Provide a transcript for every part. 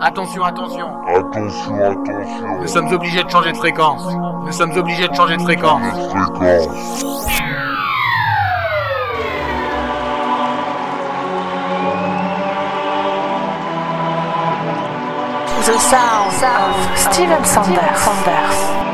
Attention, attention. Attention, attention. Nous sommes obligés de changer de fréquence. Nous sommes obligés de changer de fréquence. Fréquence. The sound of Steven Sanders.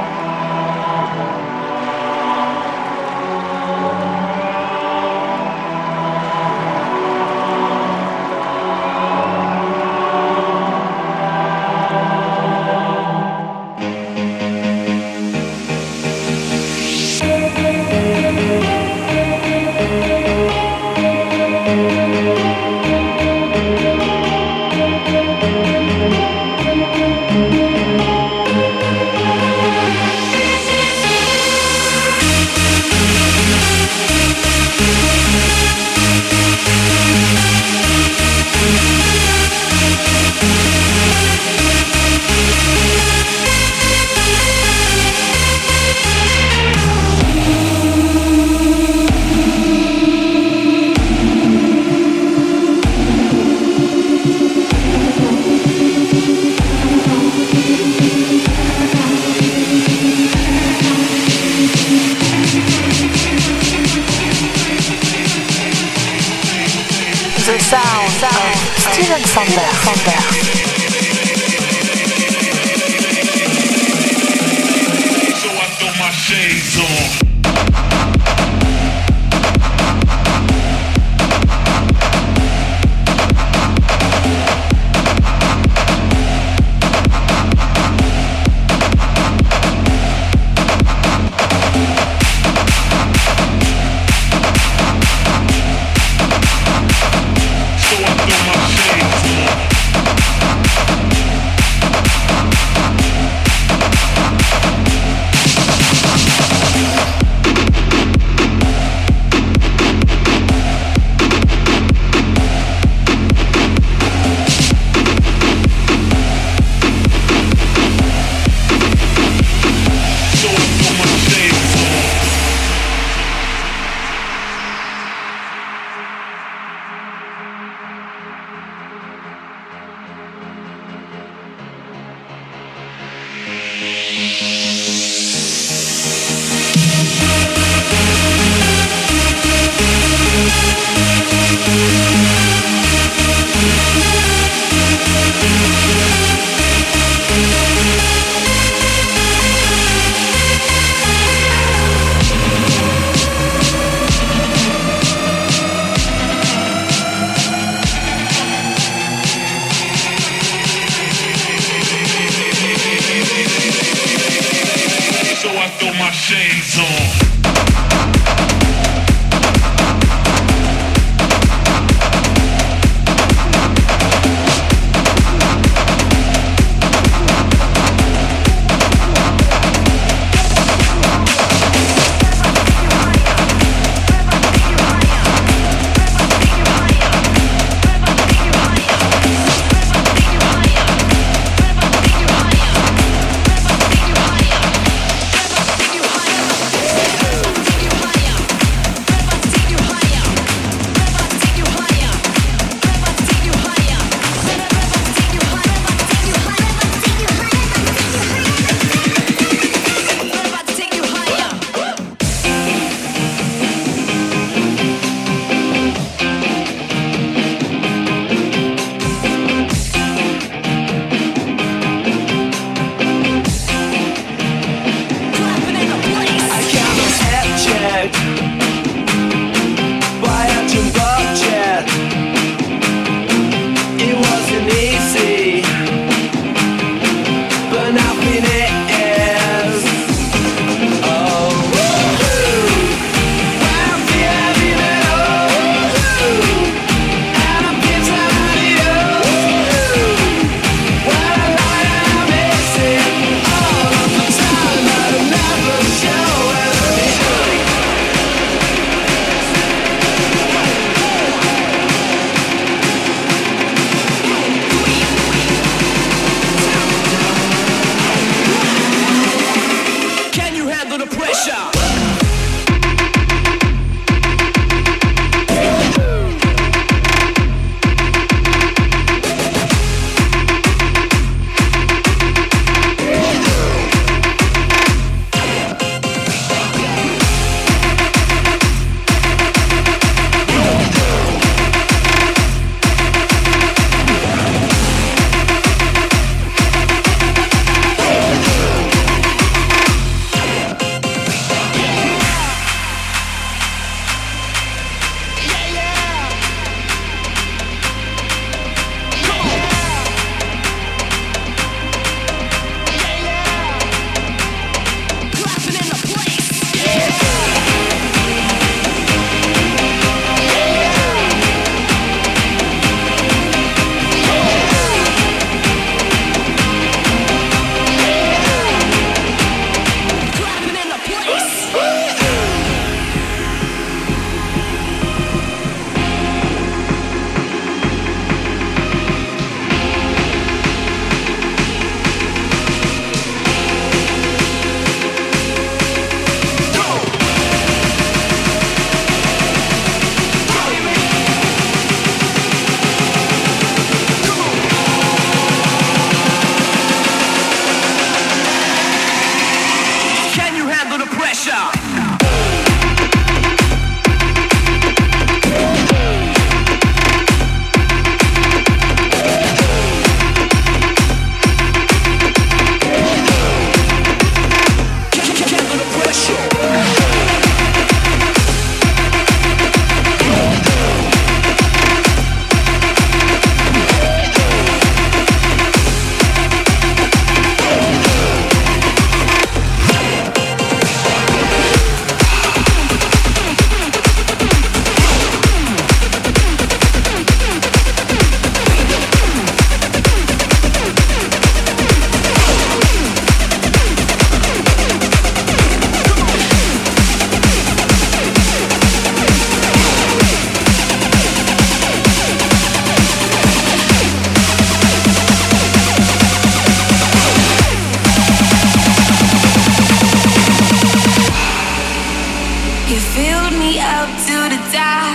me up to the top.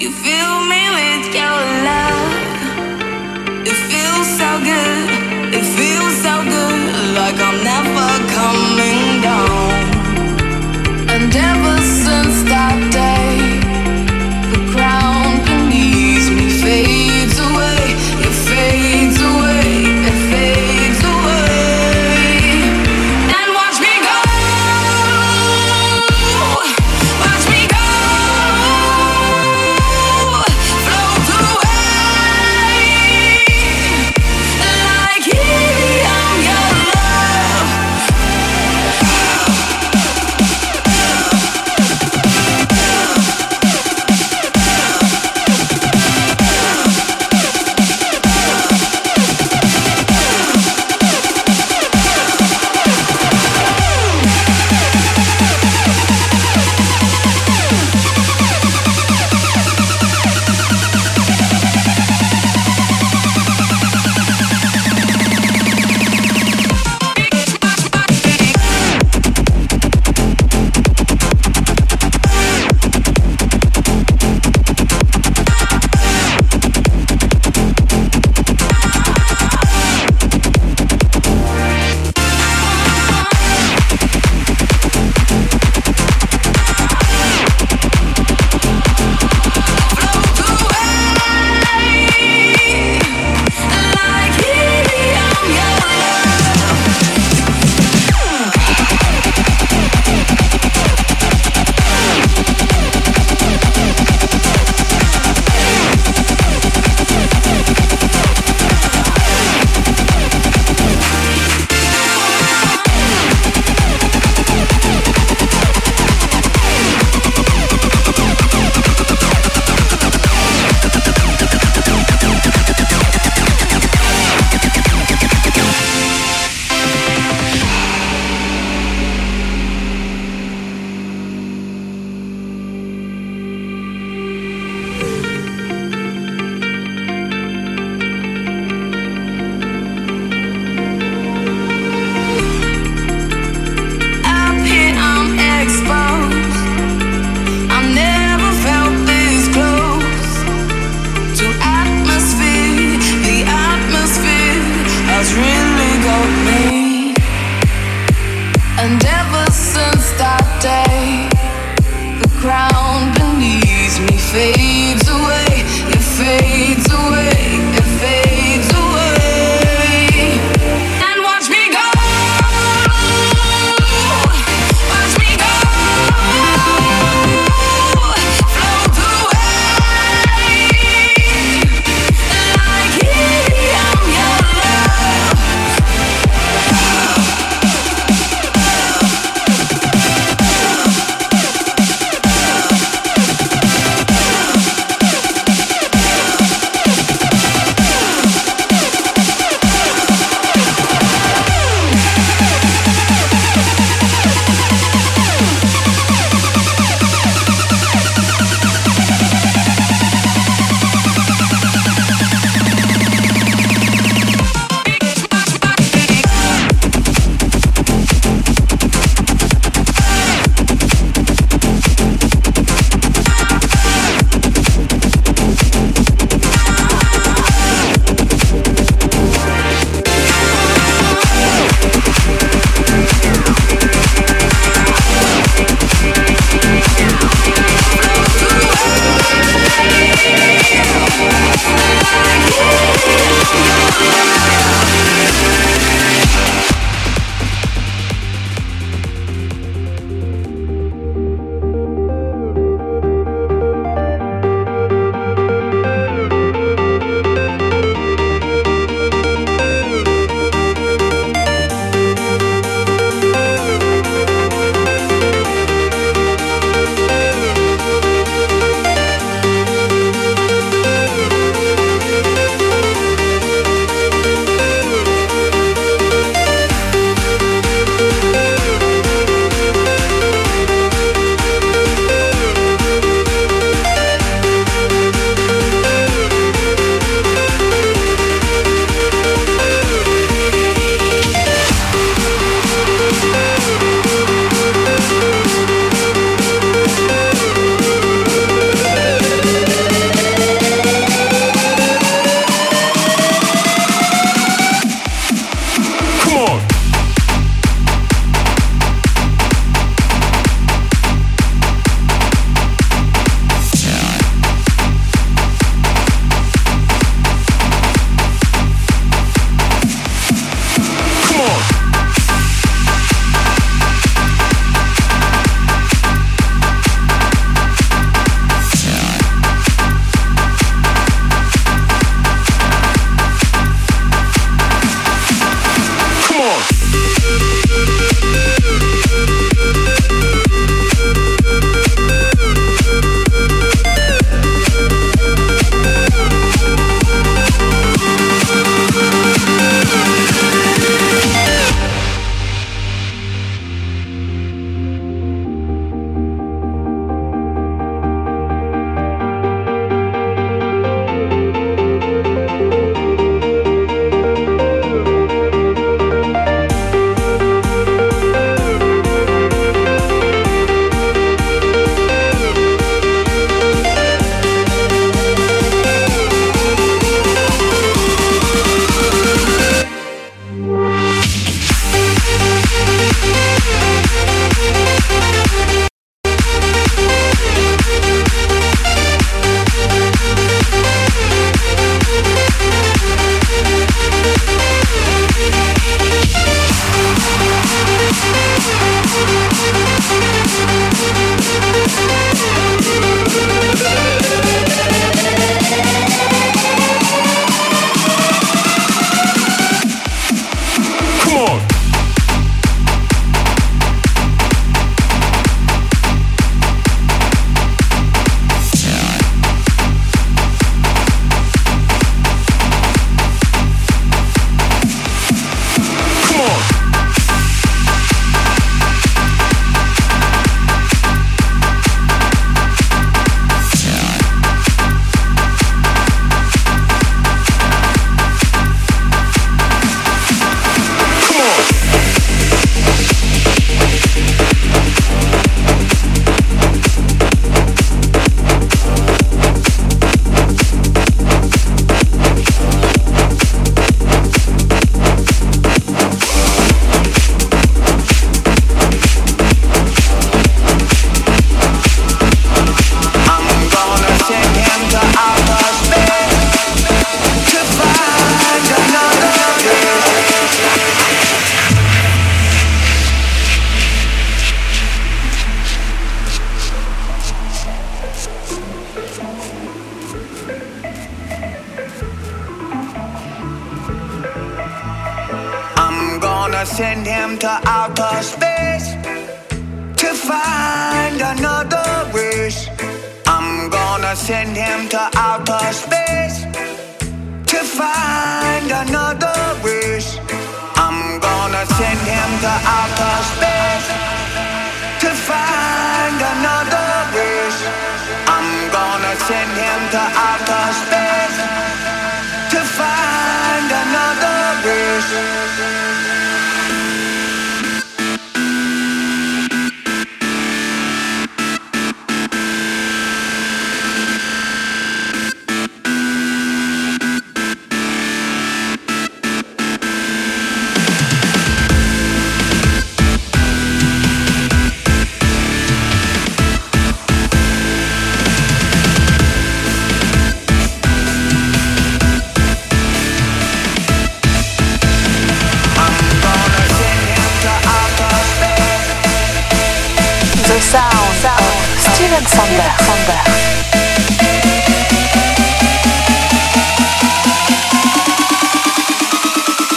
You fill me with your love. It feels so good. It feels so good. Like I'm never coming down. And ever since that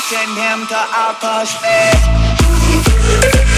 Send him to outer space.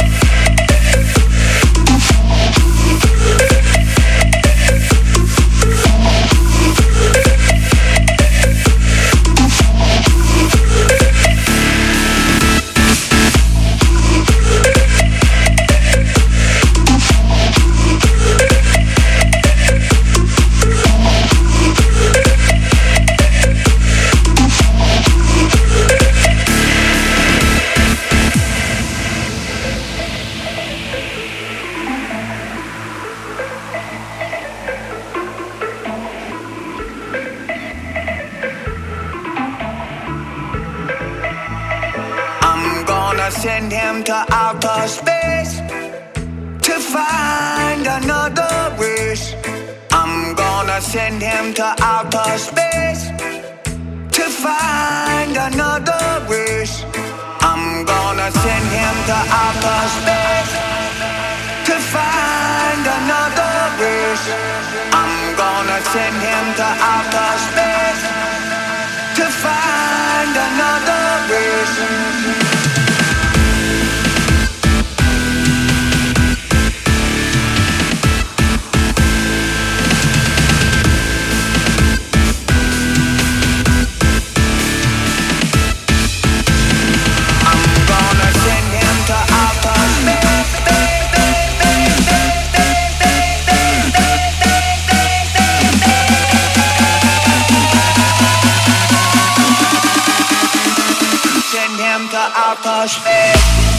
Send him to outer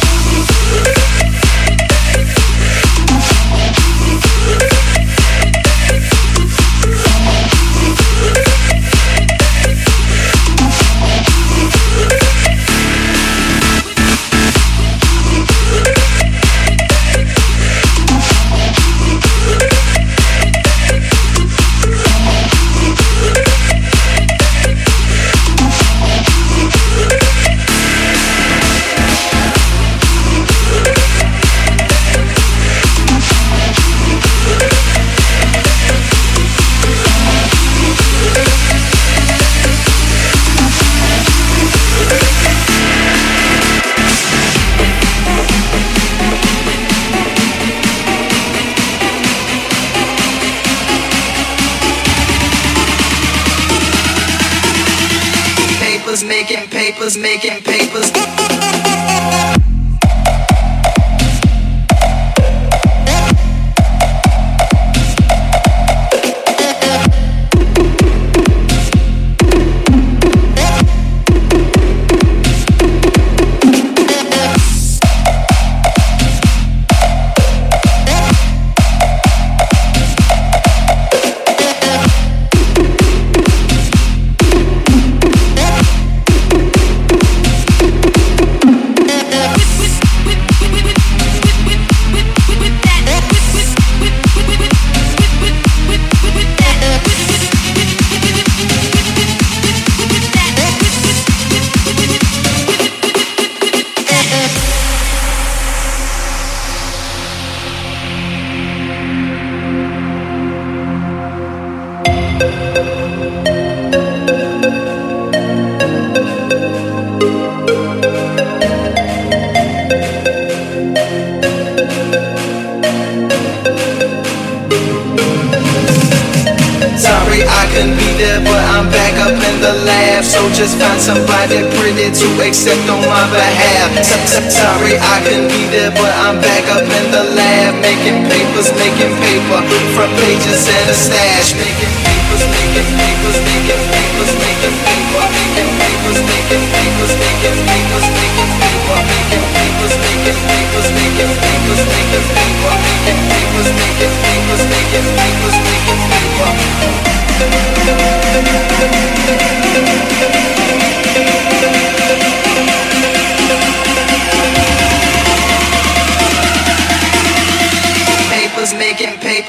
find somebody pretty to accept on my behalf. So- so- Sorry I couldn't be there, but I'm back up in the lab. Making papers, making paper. Front pages and a stash. Making papers, making papers, making papers, making paper. Making papers, making papers, making papers, making paper. Making papers, making papers, making papers, making paper. Making papers, making papers, making papers, making paper.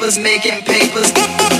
Papers, making papers.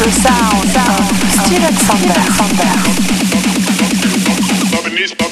the sound sound, Steve Alexander. Bobbin this, bobbin.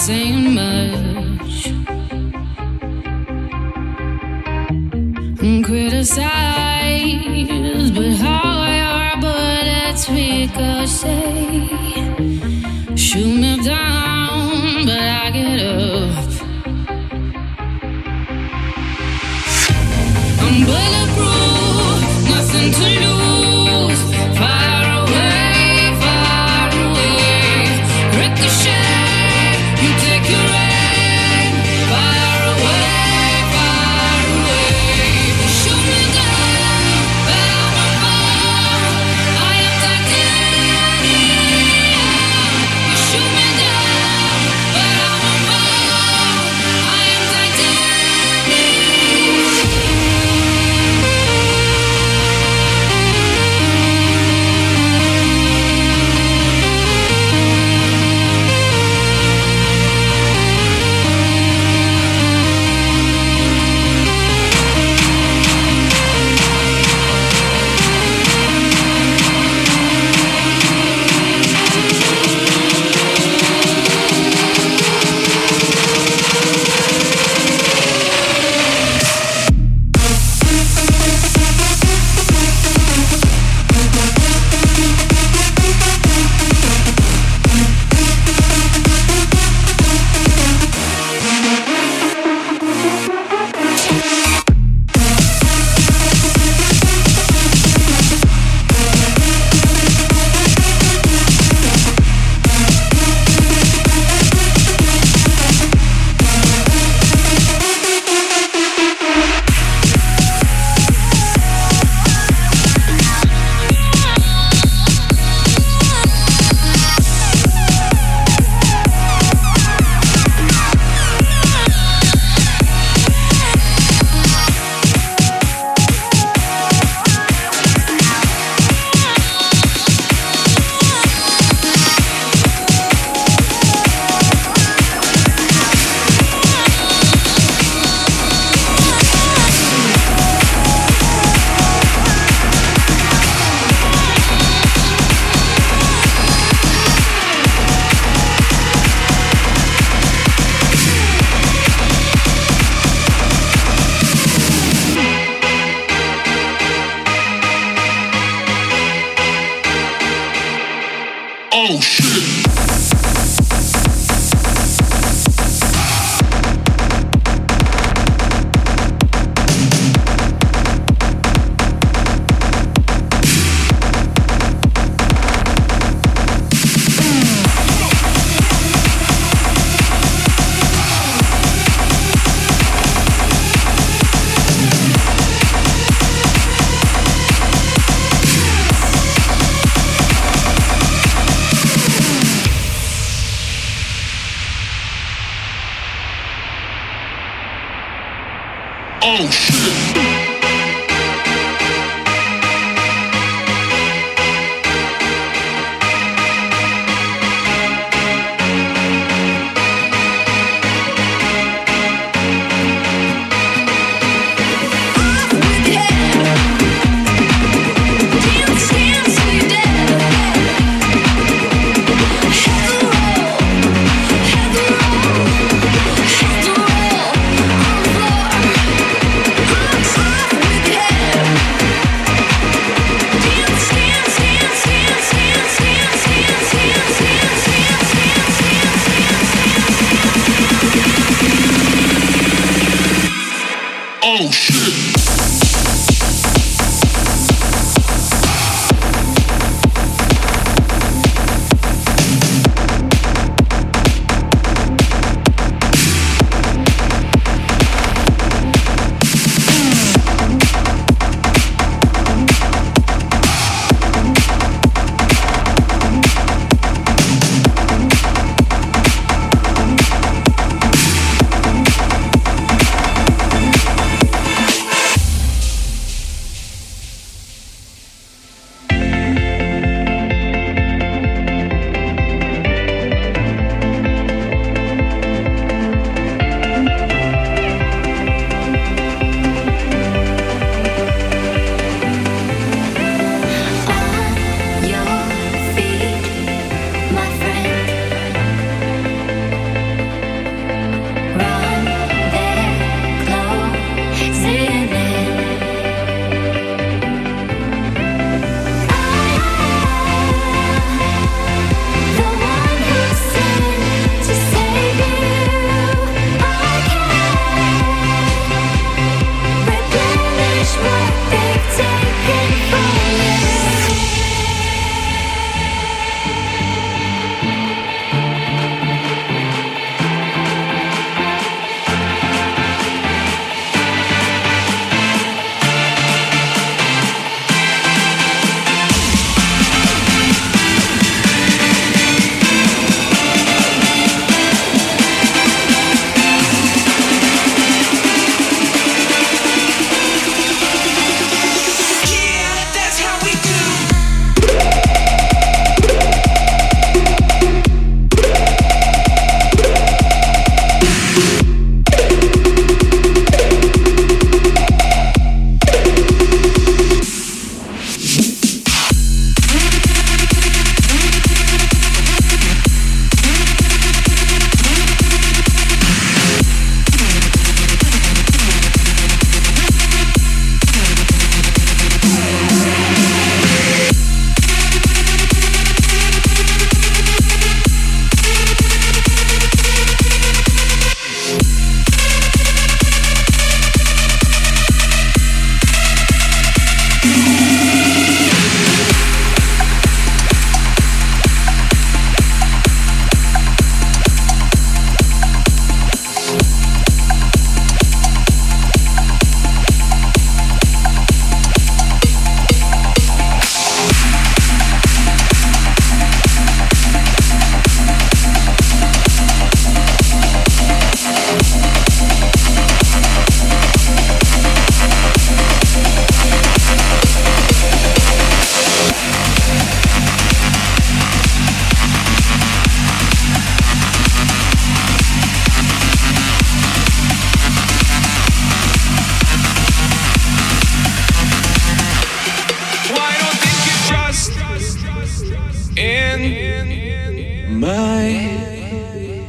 saying much. And criticize, but how I are, but it's because.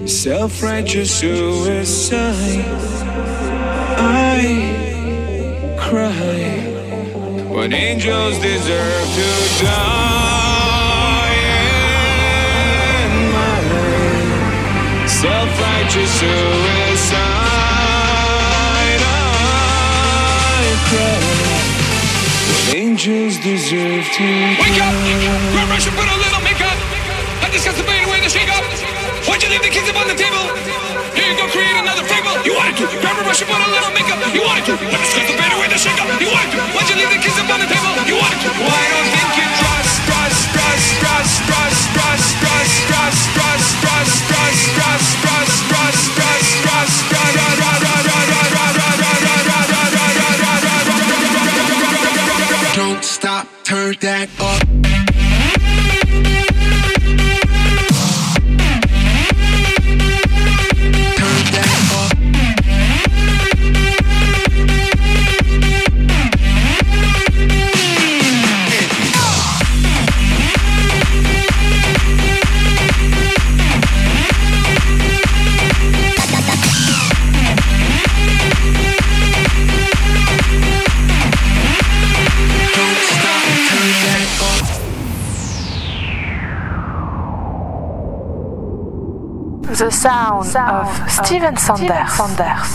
Self-righteous suicide. I cry when angels deserve to die. In my self-righteous suicide, I cry when angels deserve to die. Wake up! die. Grab brush Why'd you leave the keys up on the table? Here you go, create another fable. You wanted to. Grab a brush and put a little makeup. You wanted to. I discuss the pain when the shake up. You wanted to. Why'd you leave the keys up on the table? You wanted to. Why don't think you trust, trust, trust, trust, trust, trust, trust, trust, trust, trust, trust, trust, trust, trust, trust, trust, Don't stop, turn that up. Steven Sanders. Sanders.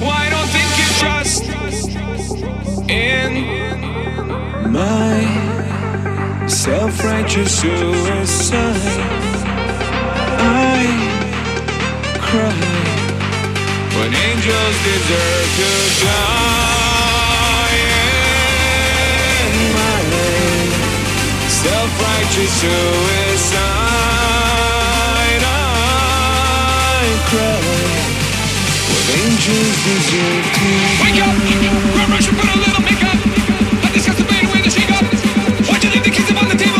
Why don't think you trust in my self-righteous suicide? I cry when angels deserve to die. Self-righteous suicide, I cry. What angels deserve to Wake up! And put a little makeup. I discuss the pain when the shake up. Why'd you leave the keys up on the table?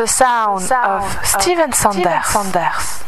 The sound of Steven Sanders.